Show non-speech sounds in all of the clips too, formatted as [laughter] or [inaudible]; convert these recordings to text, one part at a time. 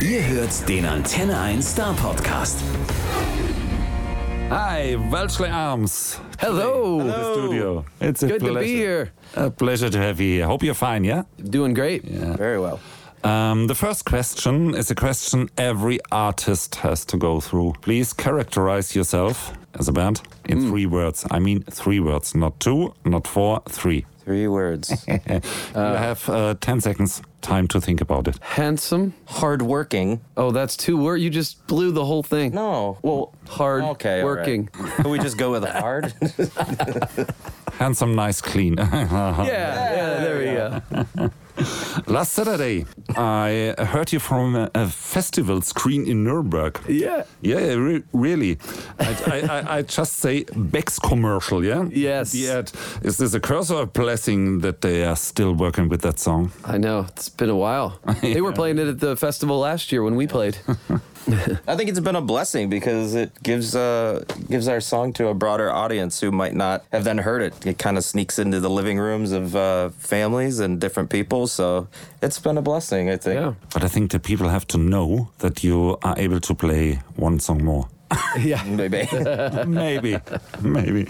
Ihr hört den Antenne 1 Star Podcast. Hi, Welshly Arms. Hello. In the studio. It's a Good to be here. A pleasure to have you here. Hope you're fine, yeah? Doing great. Yeah. Very well. Um, the first question is a question every artist has to go through. Please characterize yourself as a band in Hmm. three words. I mean, three words, not two, not four, three. Three words. [laughs] you have uh, 10 seconds time to think about it. Handsome. Hardworking. Oh, that's two words. You just blew the whole thing. No. Well, Hard okay. all right. working. [laughs] Can we just go with hard? [laughs] Handsome, nice, clean. Yeah, yeah, there we go. Last Saturday, I heard you from a, a festival screen in Nuremberg. Yeah. Yeah, re- really. I, I, I, just say Beck's commercial, yeah? Yes. Ad. Is this a curse or a blessing that they are still working with that song? I know. It's been a while. [laughs] They were playing it at the festival last year when we played. [laughs] [laughs] I think it's been a blessing because it gives uh gives our song to a broader audience who might not have then heard it. It kind of sneaks into the living rooms of uh, families and different people. So it's been a blessing, I think. Yeah. But I think the people have to know that you are able to play one song more. [laughs] Yeah. Maybe. [laughs] maybe, maybe.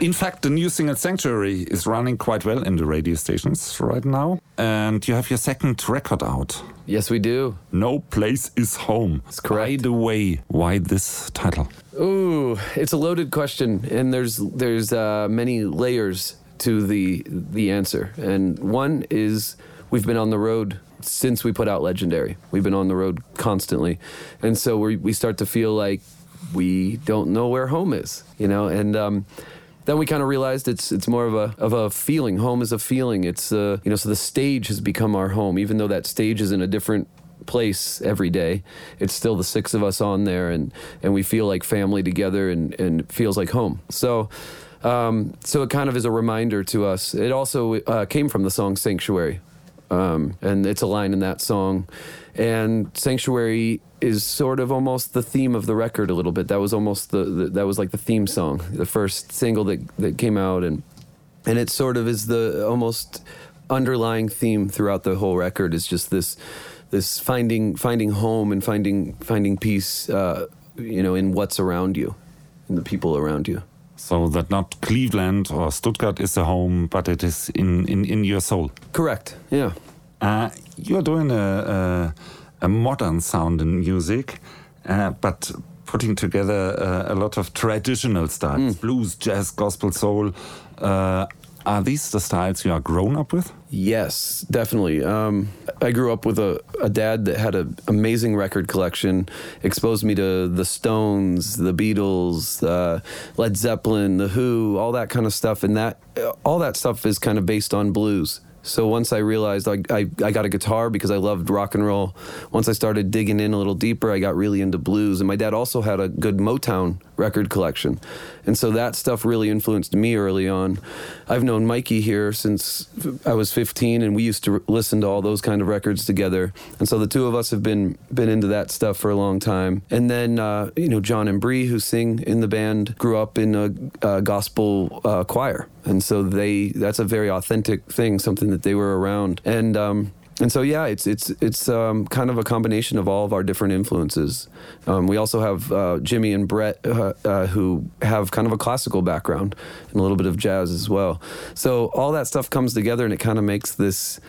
In fact, the new single Sanctuary is running quite well in the radio stations right now. And you have your second record out. Yes, we do. No Place is Home. That's correct. By the way, why this title? Ooh, it's a loaded question, and there's there's uh, many layers to the the answer. And one is we've been on the road since we put out Legendary. We've been on the road constantly, and so we we start to feel like we don't know where home is, you know, and. Um, then we kind of realized it's it's more of a of a feeling. Home is a feeling. It's uh, you know so the stage has become our home, even though that stage is in a different place every day. It's still the six of us on there, and and we feel like family together, and and feels like home. So. Um, so it kind of is a reminder to us. It also uh, came from the song "Sanctuary," um, and it's a line in that song. And "Sanctuary" is sort of almost the theme of the record a little bit. That was almost the, the that was like the theme song, the first single that that came out, and and it sort of is the almost underlying theme throughout the whole record is just this this finding finding home and finding finding peace uh, you know in what's around you in the people around you So that not Cleveland or Stuttgart is a home, but it is in, in, in your soul. correct yeah Uh, you're doing a, a, a modern sound in music, uh, but putting together uh, a lot of traditional styles blues, jazz, gospel, soul. Uh, are these the styles you are grown up with? Yes, definitely. Um, I grew up with a, a dad that had an amazing record collection, exposed me to the Stones, the Beatles, uh, Led Zeppelin, the Who, all that kind of stuff. And that all that stuff is kind of based on blues. So once I realized I, I, I got a guitar because I loved rock and roll, once I started digging in a little deeper, I got really into blues. And my dad also had a good Motown record collection. And so that stuff really influenced me early on. I've known Mikey here since I was 15, and we used to listen to all those kind of records together. And so the two of us have been been into that stuff for a long time. And then uh, you know John and Bree, who sing in the band, grew up in a, a gospel uh, choir, and so they that's a very authentic thing, something that they were around. And um, and so yeah, it's it's it's um, kind of a combination of all of our different influences. Um, we also have uh, Jimmy and Brett uh, uh, who have kind of a classical background and a little bit of jazz as well. So all that stuff comes together and it kind of makes this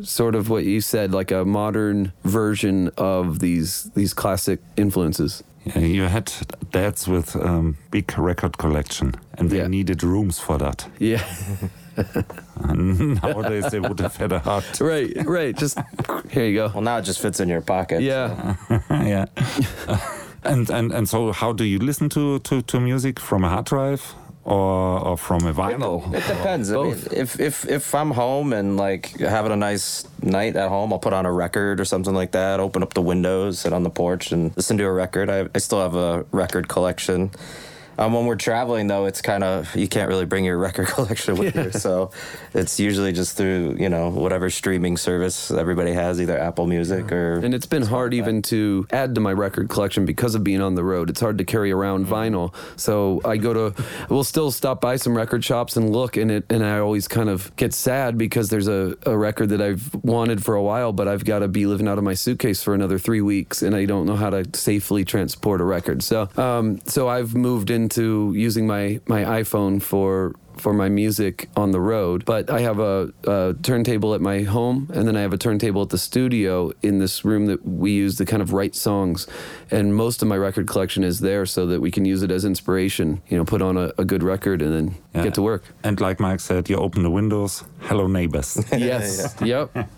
sort of what you said, like a modern version of these these classic influences. Yeah, you had dads with um, big record collection, and they Yeah. needed rooms for that. Yeah, [laughs] nowadays they would have had a hard. [laughs] right, right. Just here you go. Well, now it just fits in your pocket. Yeah. [laughs] yeah. and, and and so, how do you listen to, to, to music from a hard drive or, or from a vinyl? It depends. I mean, if if if I'm home and like having a nice night at home, I'll put on a record or something like that. Open up the windows, sit on the porch, and listen to a record. I, I still have a record collection. Um, when we're traveling, though, it's kind of you can't really bring your record [laughs] collection with you, so it's usually just through you know whatever streaming service everybody has, either Apple Music or. And it's been hard even to add to my record collection because of being on the road. It's hard to carry around vinyl. So I go to, we'll still stop by some record shops and look, and it, and I always kind of get sad because there's a, a record that I've wanted for a while, but I've got to be living out of my suitcase for another three weeks, and I don't know how to safely transport a record. So, um, so I've moved into using my my iPhone for for my music on the road. But I have a, a, turntable at my home, and then I have a turntable at the studio in this room that we use to kind of write songs. And most of my record collection is there so that we can use it as inspiration. You know, put on a, a good record and then yeah. get to work. And like Mike said, you open the windows. Hello, neighbors. [laughs] yes. yep. [laughs]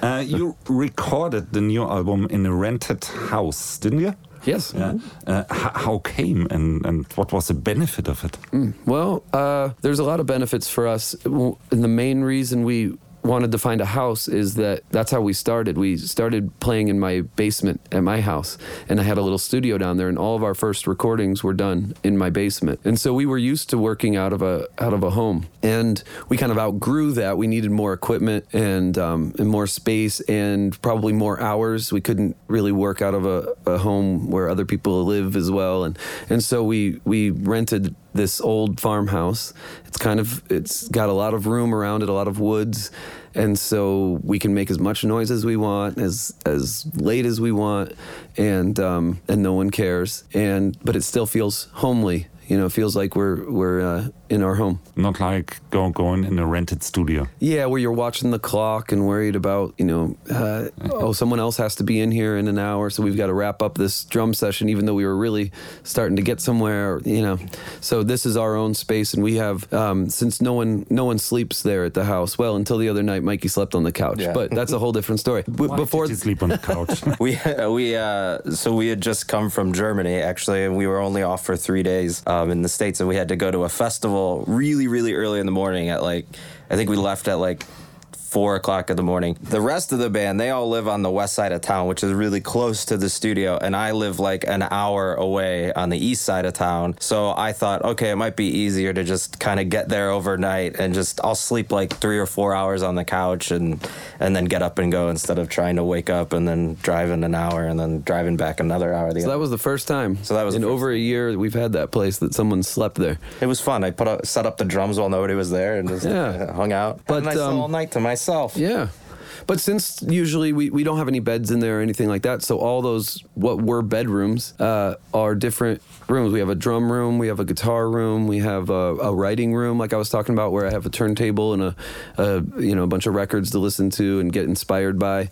Uh, you recorded the new album in a rented house, didn't you? Yes. Yeah. Uh, how came and, and what was the benefit of it? Mm. Well, uh, there's a lot of benefits for us. And the main reason we wanted to find a house is that that's how we started. We started playing in my basement at my house, and I had a little studio down there, and all of our first recordings were done in my basement. And so we were used to working out of a out of a home, and we kind of outgrew that. We needed more equipment and um, and more space, and probably more hours. We couldn't really work out of a, a home where other people live as well, and and so we we rented this old farmhouse. It's kind of it's got a lot of room around it, a lot of woods, and so we can make as much noise as we want, as as late as we want, and um, and no one cares. And but it still feels homely. You know, it feels like we're we're uh, in our home. Not like go, going in a rented studio. Yeah, where you're watching the clock and worried about, you know, uh, oh, someone else has to be in here in an hour, so we've got to wrap up this drum session, even though we were really starting to get somewhere, you know. So this is our own space, and we have um, since no one no one sleeps there at the house. Well, until the other night, Mikey slept on the couch, yeah. but that's a whole different story. [laughs] Why before did you sleep on the couch, [laughs] we we uh, so we had just come from Germany actually, and we were only off for three days um, in the states, and we had to go to a festival really really early in the morning at like I think we left at like four o'clock in the morning. The rest of the band, they all live on the west side of town, which is really close to the studio. And I live like an hour away on the east side of town. So I thought, okay, it might be easier to just kind of get there overnight and just I'll sleep like three or four hours on the couch and and then get up and go instead of trying to wake up and then driving an hour and then driving back another hour. so that was the first time. So that was in over a year we've had that place that someone slept there. It was fun. I put up, set up the drums while nobody was there and just yeah. hung out. But nice um, all night to myself. Yeah. But since usually we, we don't have any beds in there or anything like that, so all those what were bedrooms uh, are different rooms. We have a drum room, we have a guitar room, we have a, a, writing room, like I was talking about, where I have a turntable and a, a you know a bunch of records to listen to and get inspired by,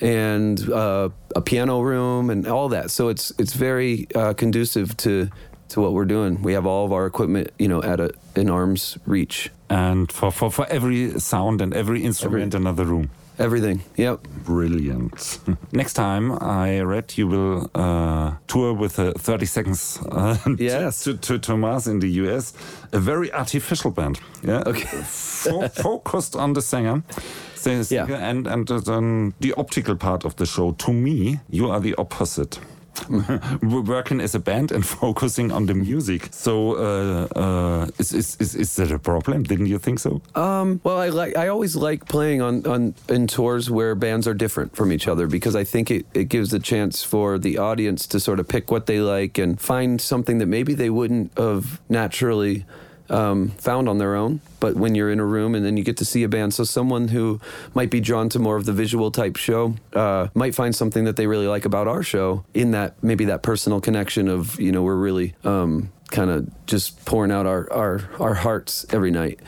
and uh, a piano room and all that. So it's it's very uh, conducive to to what we're doing. We have all of our equipment, you know, at a in arm's reach. And for, for, for every sound and every instrument, every, another room. Everything. Yep. Brilliant. [laughs] Next time I read you will uh, tour with a 30 seconds uh, [laughs] yes. to, to, Thomas in the US. A very artificial band. Yeah. Okay. Fo focused on the singer. yeah. And, and uh, the optical part of the show. To me, you are the opposite. [laughs] working as a band and [laughs] focusing on the music. So, uh, uh, is, is, is, is that a problem? Didn't you think so? Um, well, I like I always like playing on, on in tours where bands are different from each other because I think it, it gives a chance for the audience to sort of pick what they like and find something that maybe they wouldn't have naturally um, found on their own, but when you're in a room and then you get to see a band, so someone who might be drawn to more of the visual type show uh, might find something that they really like about our show in that maybe that personal connection of you know we're really um, kind of just pouring out our our our hearts every night.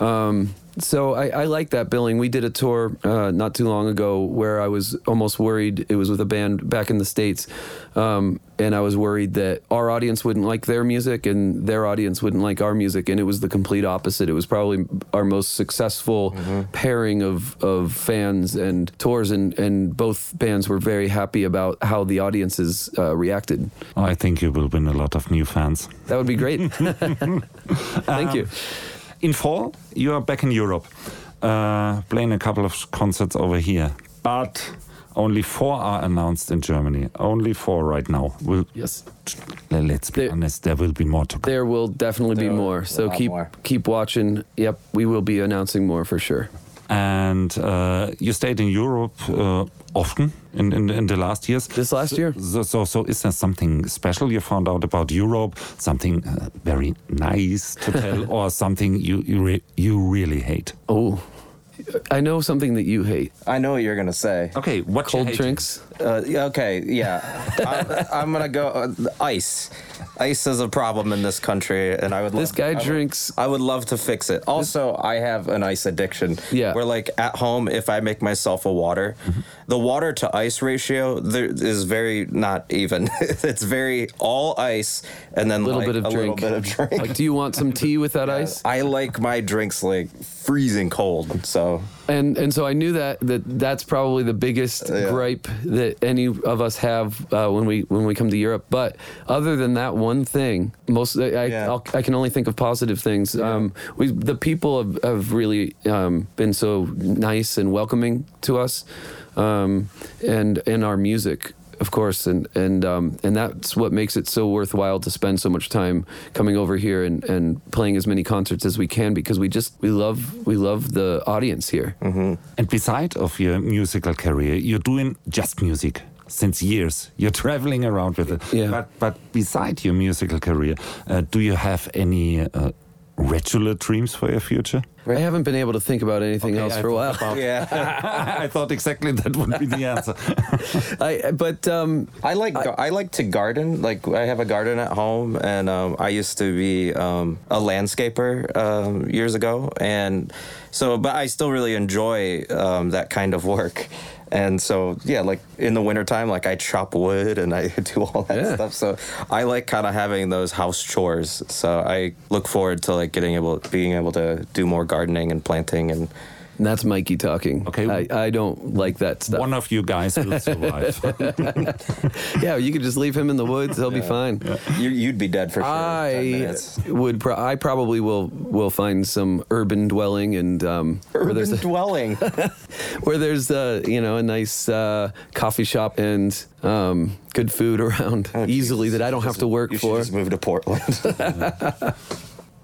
Um, so I, I, like that billing. We did a tour uh, not too long ago where I was almost worried. It was with a band back in the states, um, and I was worried that our audience wouldn't like their music and their audience wouldn't like our music, and it was the complete opposite. It was probably our most successful mm-hmm. pairing of, of fans and tours, and, and both bands were very happy about how the audiences uh, reacted. I think you will win a lot of new fans. That would be great. [laughs] [laughs] Thank um, you in fall, you are back in Europe, uh, playing a couple of concerts over here. But Only four are announced in Germany. Only four right now. Will Yes. let's be There- honest, there will be more to come. There will definitely be There will more. So keep more. keep watching. Yep, we will be announcing more for sure. And uh, you stayed in Europe uh, often in, in in the last years. This last year? So, so, so is there something special you found out about Europe? Something uh, very nice to tell, [laughs] or something you you, re you really hate? Oh, I know something that you hate. I know what you're gonna say. Okay, what Cold drinks. Uh, okay, yeah. I'm, [laughs] I'm gonna go uh, ice. Ice is a problem in this country, and I would. This love, guy I would- drinks- I would love to fix it. Also, I have an ice addiction. Yeah. Where like at home, if I make myself a water, the water to ice ratio there is very not even. [laughs] it's very all ice and then Little like, bit of a drink. little bit of [laughs] drink. Like, do you want some tea with that ice? I like my drinks like freezing cold. So And and so I knew that that that's probably the biggest Yeah. gripe that any of us have uh, when we when we come to Europe. But other than that one thing, most I Yeah. I'll, I can only think of positive things. Um, we the people have, have really um, been so nice and welcoming to us, um, and and our music. Of course, and and um, and that's what makes it so worthwhile to spend so much time coming over here and, and playing as many concerts as we can because we just we love we love the audience here. And beside of your musical career, you're doing just music since years. You're [laughs] traveling around with it. Yeah. But but beside your musical career, uh, do you have any uh, regular dreams for your future? I haven't been able to think about anything Okay, else I for a while. thought [laughs] yeah. [laughs] I thought exactly that would be the answer. [laughs] I, but um, I like I, like to garden. Like I have a garden at home, and um, I used to be um, a landscaper um, years ago, and so but I still really enjoy um, that kind of work. And so yeah, like in the wintertime, like I chop wood and I [laughs] do all that Yeah. stuff. So I like kind of having those house chores. So I look forward to like getting able being able to do more gardening and planting and that's Mikey talking. Okay. I, I don't like that stuff. One of you guys will [laughs] survive. [laughs] yeah, you could just leave him in the woods; he'll be fine. you, you'd be dead for sure. I would. Pro- I probably will. Will find some urban dwelling and um, where there's Urban a, dwelling. [laughs] where there's uh, you know a nice uh, coffee shop and um, good food around easily that I don't have to work you should for. just move to Portland.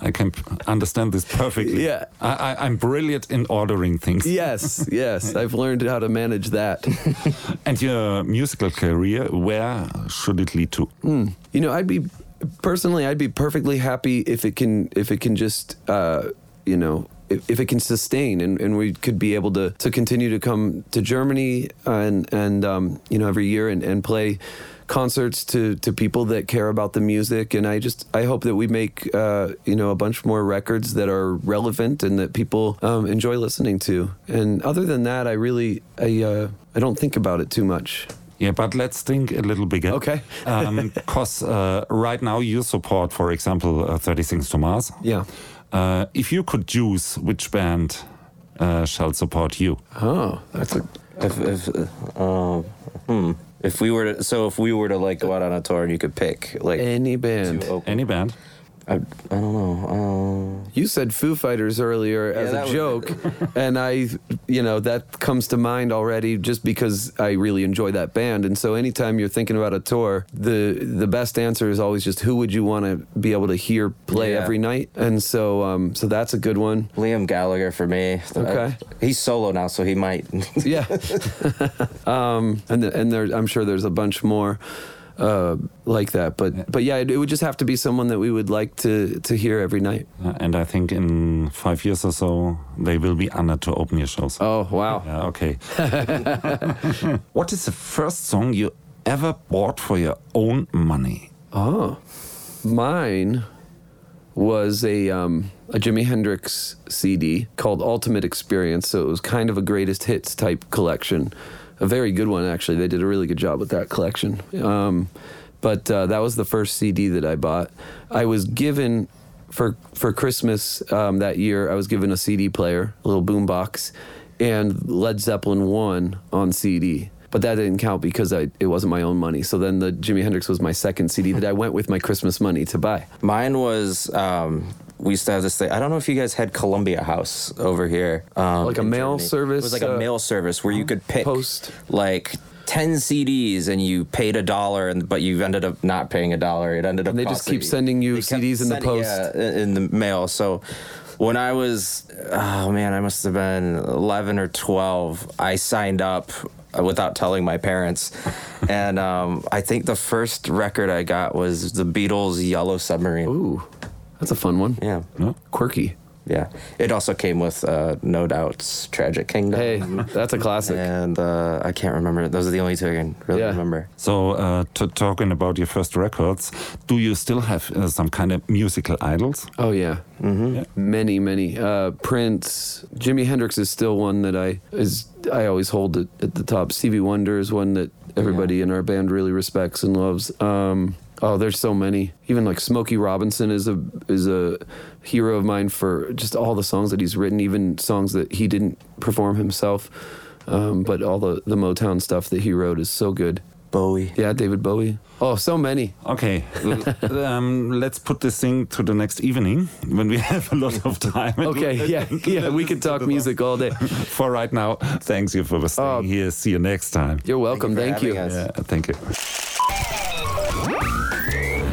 I can understand this perfectly. Yeah. I, I, I'm brilliant in ordering things. [laughs] Yes, yes, I've learned how to manage that. [laughs] And your musical career, where should it lead to? You know, I'd be personally, I'd be perfectly happy if it can, if it can just, uh, you know, if, if it can sustain, and, and we could be able to to continue to come to Germany and and um, you know every year and, and play concerts to to people that care about the music and I just I hope that we make uh, you know a bunch more records that are relevant and that people um, enjoy listening to and other than that I really I uh, I don't think about it too much Yeah, but let's think a little bigger. Okay. [laughs] Because uh, right now you support, for example, uh, 30 Things to Mars. yeah Uh, if you could choose which band uh, shall support you, oh that's a if, if, uh, hmm. If we were to, so if we were to like go out on a tour and you could pick like any band to open, any band? I, I don't know. Um, You said Foo Fighters earlier as that a was- joke, [laughs] and I, you know, that comes to mind already just because I really enjoy that band. And so anytime you're thinking about a tour, the the best answer is always just who would you want to be able to hear play Yeah. every night. And so, um, so that's a good one. Liam Gallagher for me. Okay. I- he's solo now, so he might. Yeah. [laughs] [laughs] um, and the, and there, I'm sure there's a bunch more. Uh, like that, but but yeah, it, it would just have to be someone that we would like to to hear every night. Uh, and I think in five years or so, they will be honored to open your shows. Oh wow! Yeah, okay. [laughs] [laughs] what is the first song you ever bought for your own money? Oh, mine was a um, a Jimi Hendrix CD called Ultimate Experience. So it was kind of a greatest hits type collection, a very good one actually. They did a really good job with that collection. Um, but uh, that was the first CD that I bought. I was given for for Christmas um, that year. I was given a CD player, a little boombox, and Led Zeppelin one on CD. But that didn't count because I, it wasn't my own money. So then the Jimi Hendrix was my second CD that I went with my Christmas money to buy. Mine was um, we used to have this thing. I don't know if you guys had Columbia House over here. Um, Like a mail Germany. service, It was like a uh, mail service where you could pick post. like. 10 CDs and you paid a dollar and but you ended up not paying a dollar it ended up And they just keep sending you CDs in the post. yeah, in in the mail so when I was oh man I must have been 11 or 12 I signed up without telling my parents and um, I think the first record I got was the Beatles Yellow Submarine Ooh, that's a fun one. yeah Quirky. yeah it also came with uh, No Doubt's Tragic Kingdom Hey, that's a classic. and uh, I can't remember those are the only two I can really Yeah. remember So, uh, to, talking about your first records, do you still have uh, some kind of musical idols? Oh yeah. Mm-hmm. Many, many. Uh, Prince, Jimi Hendrix is still one that I is I always hold it at the top. Stevie Wonder is one that everybody in our band really respects and loves. Um, oh, there's so many. Even like Smokey Robinson is a is a hero of mine for just all the songs that he's written, even songs that he didn't perform himself. Um, but all the the Motown stuff that he wrote is so good. Bowie Yeah, David Bowie. Oh, so many. Okay, l- [laughs] um, let's put this thing to the next evening when we [laughs] have a lot of time. [laughs] Okay, yeah, yeah, we could talk music all day. For right now, thanks you for staying Oh. here. See you next time. You're welcome. Thank, you. having us. Yeah, thank you.